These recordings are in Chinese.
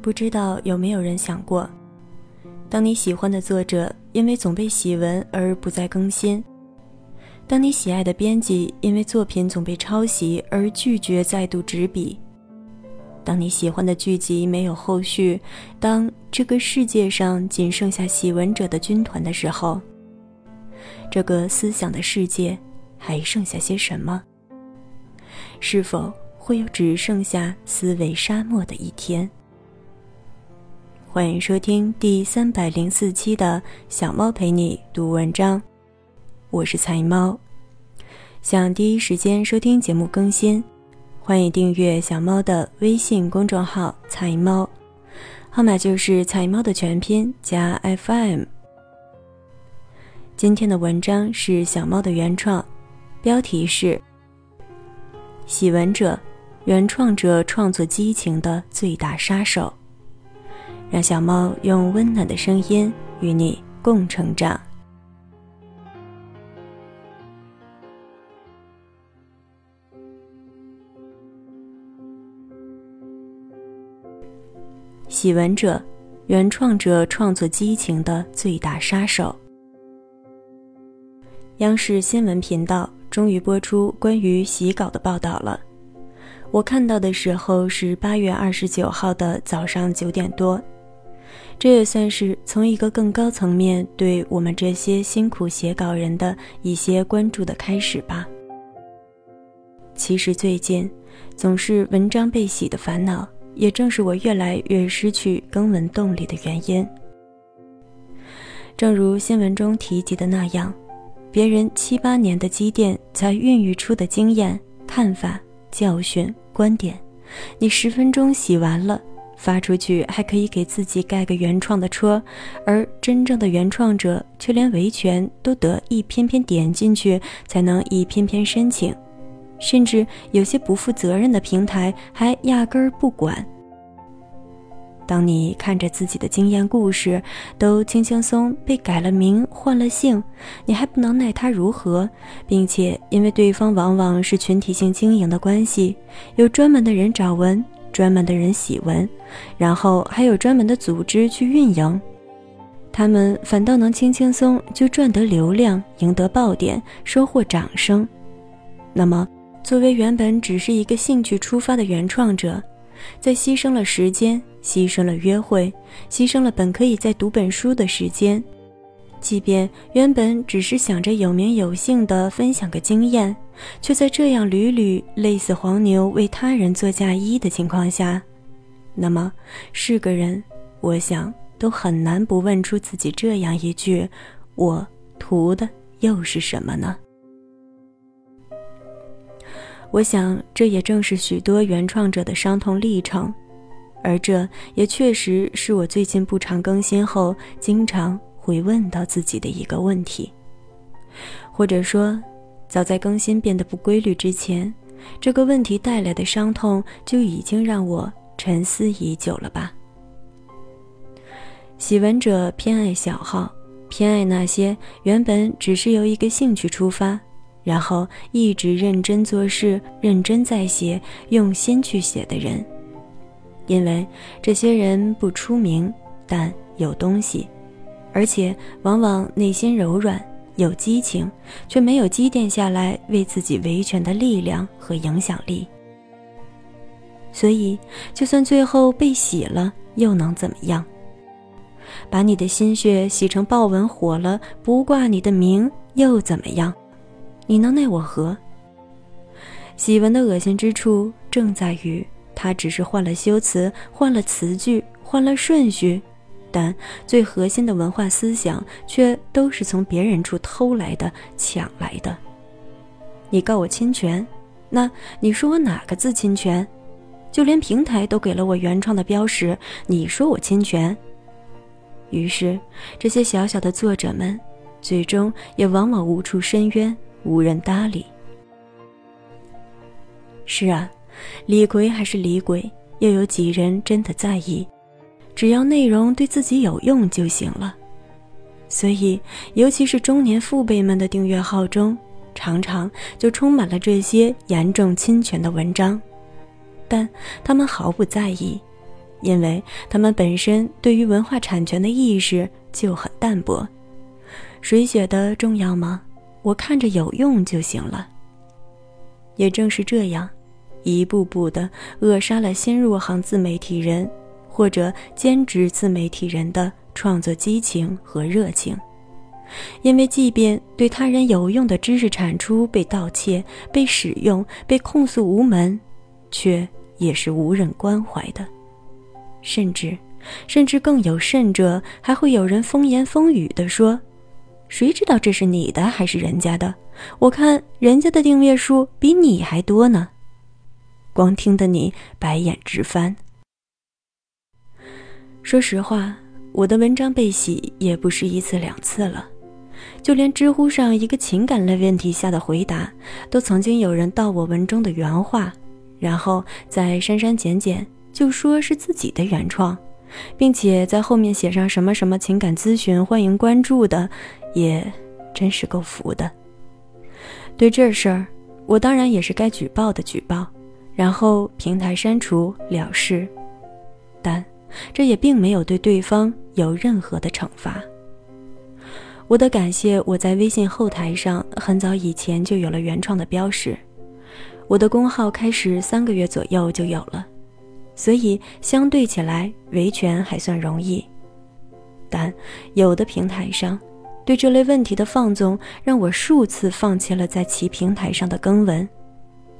不知道有没有人想过，当你喜欢的作者因为总被洗文而不再更新，当你喜爱的编辑因为作品总被抄袭而拒绝再度执笔，当你喜欢的剧集没有后续，当这个世界上仅剩下喜文者的军团的时候，这个思想的世界还剩下些什么？是否会有只剩下思维沙漠的一天？欢迎收听第三百零四期的小猫陪你读文章，我是彩猫。想第一时间收听节目更新，欢迎订阅小猫的微信公众号“彩猫”，号码就是“彩猫”的全拼加 FM。今天的文章是小猫的原创，标题是“喜闻者”，原创者创作激情的最大杀手。让小猫用温暖的声音与你共成长。喜闻者，原创者创作激情的最大杀手。央视新闻频道终于播出关于洗稿的报道了。我看到的时候是八月二十九号的早上九点多。这也算是从一个更高层面对我们这些辛苦写稿人的一些关注的开始吧。其实最近，总是文章被洗的烦恼，也正是我越来越失去更文动力的原因。正如新闻中提及的那样，别人七八年的积淀才孕育出的经验、看法、教训、观点，你十分钟洗完了。发出去还可以给自己盖个原创的戳，而真正的原创者却连维权都得一篇篇点进去才能一篇篇申请，甚至有些不负责任的平台还压根儿不管。当你看着自己的经验故事都轻轻松被改了名换了姓，你还不能奈他如何，并且因为对方往往是群体性经营的关系，有专门的人找文。专门的人喜闻，然后还有专门的组织去运营，他们反倒能轻轻松就赚得流量，赢得爆点，收获掌声。那么，作为原本只是一个兴趣出发的原创者，在牺牲了时间、牺牲了约会、牺牲了本可以在读本书的时间。即便原本只是想着有名有姓的分享个经验，却在这样屡屡累死黄牛为他人做嫁衣的情况下，那么是个人，我想都很难不问出自己这样一句：“我图的又是什么呢？”我想这也正是许多原创者的伤痛历程，而这也确实是我最近不常更新后经常。会问到自己的一个问题，或者说，早在更新变得不规律之前，这个问题带来的伤痛就已经让我沉思已久了吧？喜闻者偏爱小号，偏爱那些原本只是由一个兴趣出发，然后一直认真做事、认真在写、用心去写的人，因为这些人不出名，但有东西。而且往往内心柔软，有激情，却没有积淀下来为自己维权的力量和影响力。所以，就算最后被洗了，又能怎么样？把你的心血洗成豹纹火了，不挂你的名又怎么样？你能奈我何？喜文的恶心之处正在于，他只是换了修辞，换了词句，换了顺序。但最核心的文化思想却都是从别人处偷来的、抢来的。你告我侵权，那你说我哪个字侵权？就连平台都给了我原创的标识，你说我侵权？于是，这些小小的作者们，最终也往往无处申冤，无人搭理。是啊，李逵还是李鬼，又有几人真的在意？只要内容对自己有用就行了，所以，尤其是中年父辈们的订阅号中，常常就充满了这些严重侵权的文章，但他们毫不在意，因为他们本身对于文化产权的意识就很淡薄。谁写的重要吗？我看着有用就行了。也正是这样，一步步的扼杀了新入行自媒体人或者兼职自媒体人的创作激情和热情。因为即便对他人有用的知识产出被盗窃、被使用、被控诉无门，却也是无人关怀的。甚至，甚至更有甚者，还会有人风言风语地说：“谁知道这是你的还是人家的？我看人家的订阅数比你还多呢。”光听得你白眼直翻。说实话，我的文章被洗也不是一次两次了，就连知乎上一个情感类问题下的回答，都曾经有人盗我文中的原话，然后再删删减减。就说是自己的原创，并且在后面写上什么什么情感咨询，欢迎关注的，也真是够服的。对这事儿，我当然也是该举报的举报，然后平台删除了事，但这也并没有对对方有任何的惩罚。我的感谢，我在微信后台上很早以前就有了原创的标识，我的公号开始三个月左右就有了。所以相对起来，维权还算容易，但有的平台上对这类问题的放纵，让我数次放弃了在其平台上的更文。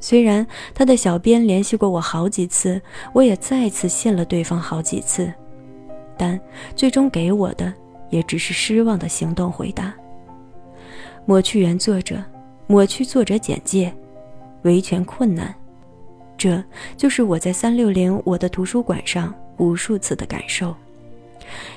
虽然他的小编联系过我好几次，我也再次信了对方好几次，但最终给我的也只是失望的行动回答。抹去原作者，抹去作者简介，维权困难。这就是我在三六零我的图书馆上无数次的感受。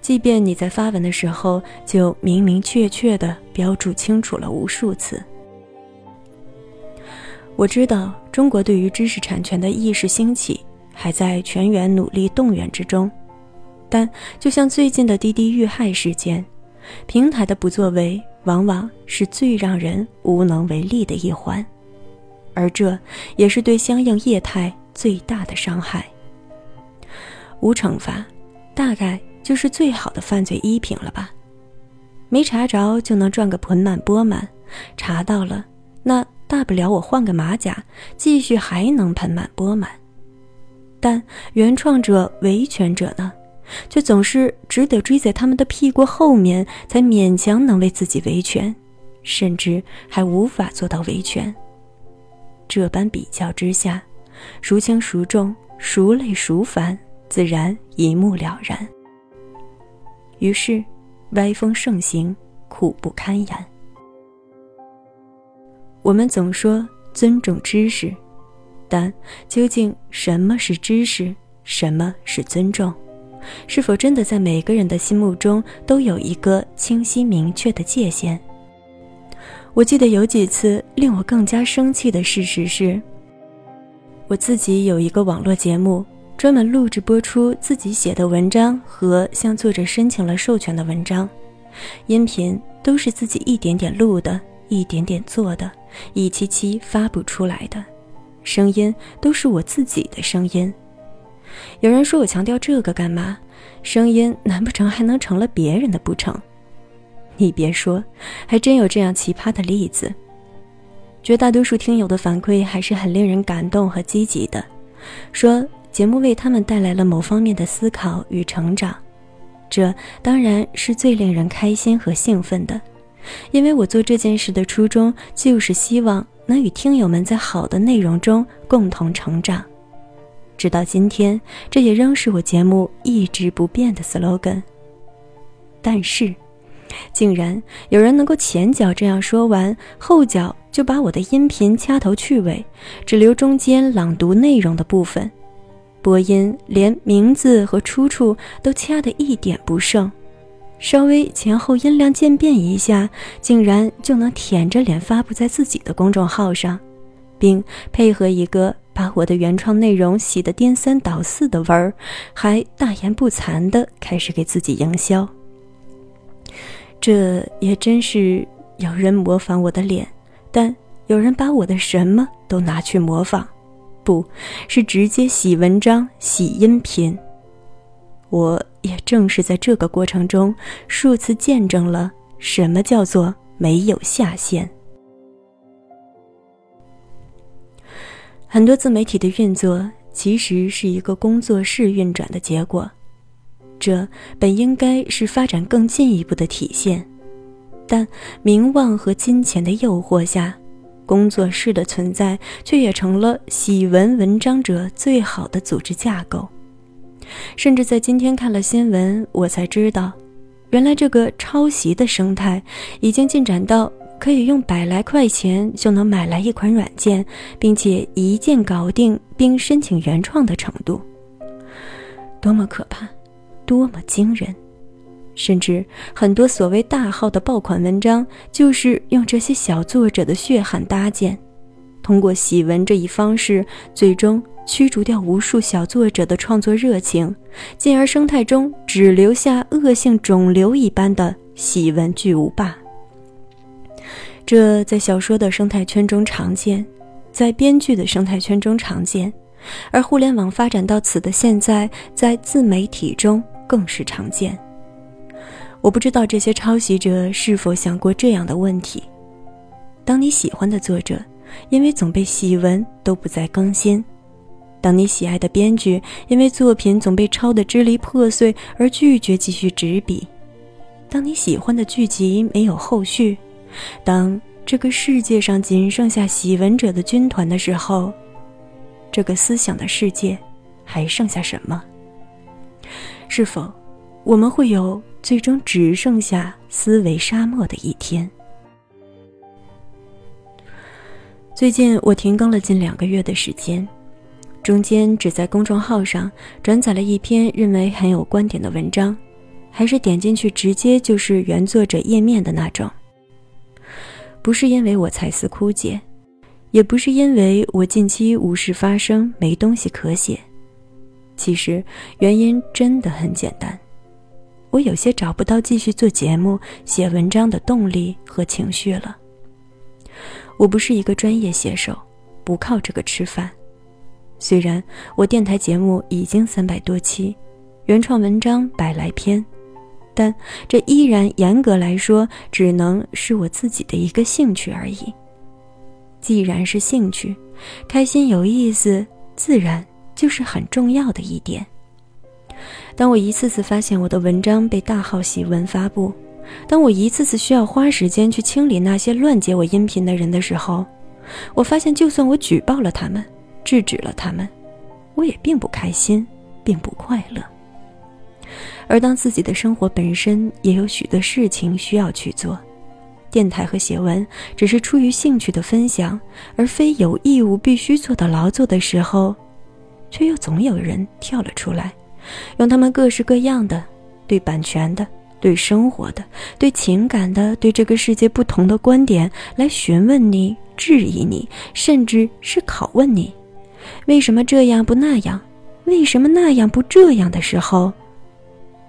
即便你在发文的时候就明明确确的标注清楚了无数次。我知道中国对于知识产权的意识兴起还在全员努力动员之中，但就像最近的滴滴遇害事件，平台的不作为往往是最让人无能为力的一环。而这也是对相应业态最大的伤害。无惩罚，大概就是最好的犯罪依凭了吧？没查着就能赚个盆满钵满，查到了，那大不了我换个马甲，继续还能盆满钵满。但原创者、维权者呢，却总是只得追在他们的屁股后面，才勉强能为自己维权，甚至还无法做到维权。这般比较之下，孰轻孰重，孰累孰烦，自然一目了然。于是，歪风盛行，苦不堪言。我们总说尊重知识，但究竟什么是知识，什么是尊重？是否真的在每个人的心目中都有一个清晰明确的界限？我记得有几次令我更加生气的事实是，我自己有一个网络节目，专门录制播出自己写的文章和向作者申请了授权的文章，音频都是自己一点点录的，一点点做的，一期期发布出来的，声音都是我自己的声音。有人说我强调这个干嘛？声音难不成还能成了别人的不成？你别说，还真有这样奇葩的例子。绝大多数听友的反馈还是很令人感动和积极的，说节目为他们带来了某方面的思考与成长，这当然是最令人开心和兴奋的。因为我做这件事的初衷就是希望能与听友们在好的内容中共同成长。直到今天，这也仍是我节目一直不变的 slogan。但是。竟然有人能够前脚这样说完，后脚就把我的音频掐头去尾，只留中间朗读内容的部分，播音连名字和出处都掐得一点不剩，稍微前后音量渐变一下，竟然就能舔着脸发布在自己的公众号上，并配合一个把我的原创内容洗得颠三倒四的文儿，还大言不惭地开始给自己营销。这也真是有人模仿我的脸，但有人把我的什么都拿去模仿，不是直接洗文章、洗音频，我也正是在这个过程中数次见证了什么叫做没有下限。很多自媒体的运作其实是一个工作室运转的结果，这本应该是发展更进一步的体现，但名望和金钱的诱惑下，工作室的存在却也成了喜闻文章者最好的组织架构。甚至在今天看了新闻，我才知道，原来这个抄袭的生态已经进展到可以用百来块钱就能买来一款软件，并且一键搞定并申请原创的程度。多么可怕，多么惊人！甚至很多所谓大号的爆款文章，就是用这些小作者的血汗搭建，通过洗文这一方式，最终。驱逐掉无数小作者的创作热情，进而生态中只留下恶性肿瘤一般的喜闻巨无霸。这在小说的生态圈中常见，在编剧的生态圈中常见，而互联网发展到此的现在，在自媒体中更是常见。我不知道这些抄袭者是否想过这样的问题：当你喜欢的作者因为总被喜闻都不再更新。当你喜爱的编剧因为作品总被抄得支离破碎而拒绝继续执笔，当你喜欢的剧集没有后续，当这个世界上仅剩下喜闻者的军团的时候，这个思想的世界还剩下什么？是否我们会有最终只剩下思维沙漠的一天？最近我停更了近两个月的时间。中间只在公众号上转载了一篇认为很有观点的文章，还是点进去直接就是原作者页面的那种。不是因为我才思枯竭，也不是因为我近期无事发生没东西可写，其实原因真的很简单，我有些找不到继续做节目、写文章的动力和情绪了。我不是一个专业写手，不靠这个吃饭。虽然我电台节目已经三百多期，原创文章百来篇，但这依然严格来说只能是我自己的一个兴趣而已。既然是兴趣，开心有意思，自然就是很重要的一点。当我一次次发现我的文章被大号喜闻发布，当我一次次需要花时间去清理那些乱截我音频的人的时候，我发现，就算我举报了他们。制止了他们，我也并不开心，并不快乐。而当自己的生活本身也有许多事情需要去做，电台和写文只是出于兴趣的分享，而非有义务必须做的劳作的时候，却又总有人跳了出来，用他们各式各样的对版权的、对生活的、对情感的、对这个世界不同的观点来询问你、质疑你，甚至是拷问你。为什么这样不那样？为什么那样不这样的时候，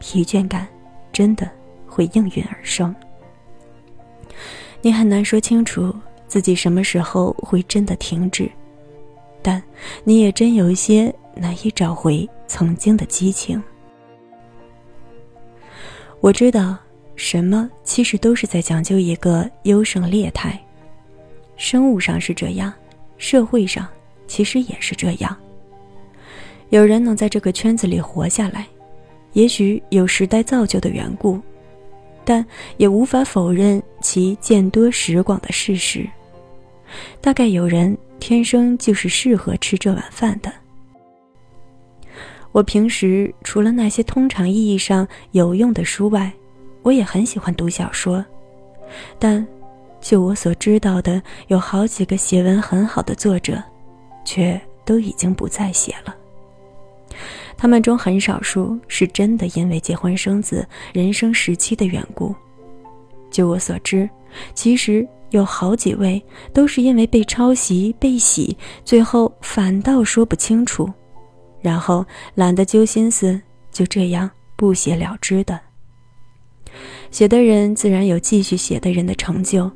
疲倦感真的会应运而生。你很难说清楚自己什么时候会真的停止，但你也真有一些难以找回曾经的激情。我知道，什么其实都是在讲究一个优胜劣汰，生物上是这样，社会上。其实也是这样。有人能在这个圈子里活下来，也许有时代造就的缘故，但也无法否认其见多识广的事实。大概有人天生就是适合吃这碗饭的。我平时除了那些通常意义上有用的书外，我也很喜欢读小说，但就我所知道的，有好几个写文很好的作者。却都已经不再写了。他们中很少数是真的因为结婚生子、人生时期的缘故。就我所知，其实有好几位都是因为被抄袭、被洗，最后反倒说不清楚，然后懒得揪心思，就这样不写了之的。写的人自然有继续写的人的成就。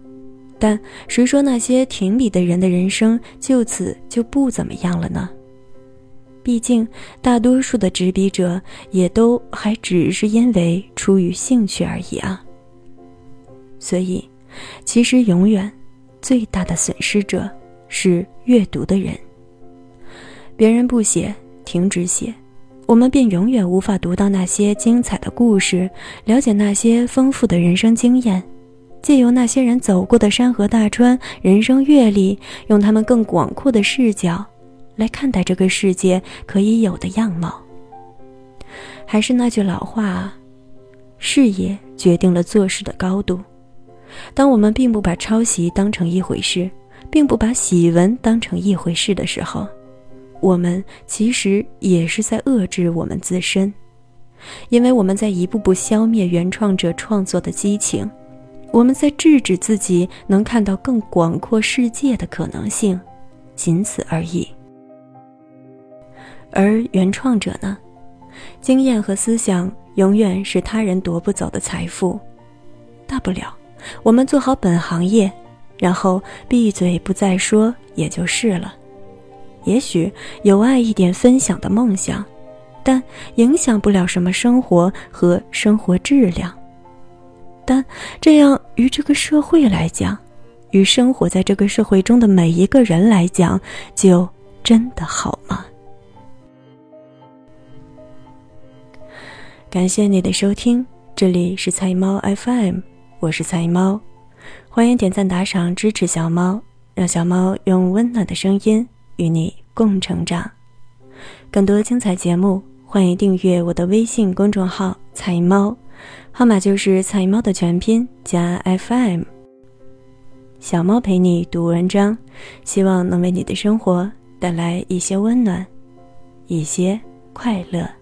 但谁说那些停笔的人的人生就此就不怎么样了呢？毕竟大多数的执笔者也都还只是因为出于兴趣而已啊。所以，其实永远最大的损失者是阅读的人。别人不写，停止写，我们便永远无法读到那些精彩的故事，了解那些丰富的人生经验。借由那些人走过的山河大川、人生阅历，用他们更广阔的视角来看待这个世界可以有的样貌。还是那句老话，视野决定了做事的高度。当我们并不把抄袭当成一回事，并不把喜闻当成一回事的时候，我们其实也是在遏制我们自身，因为我们在一步步消灭原创者创作的激情。我们在制止自己能看到更广阔世界的可能性，仅此而已。而原创者呢，经验和思想永远是他人夺不走的财富。大不了，我们做好本行业，然后闭嘴不再说也就是了。也许有爱一点分享的梦想，但影响不了什么生活和生活质量。但这样，于这个社会来讲，与生活在这个社会中的每一个人来讲，就真的好吗？感谢你的收听，这里是菜猫 FM，我是菜猫，欢迎点赞打赏支持小猫，让小猫用温暖的声音与你共成长。更多精彩节目，欢迎订阅我的微信公众号“菜猫”。号码就是菜猫的全拼加 FM。小猫陪你读文章，希望能为你的生活带来一些温暖，一些快乐。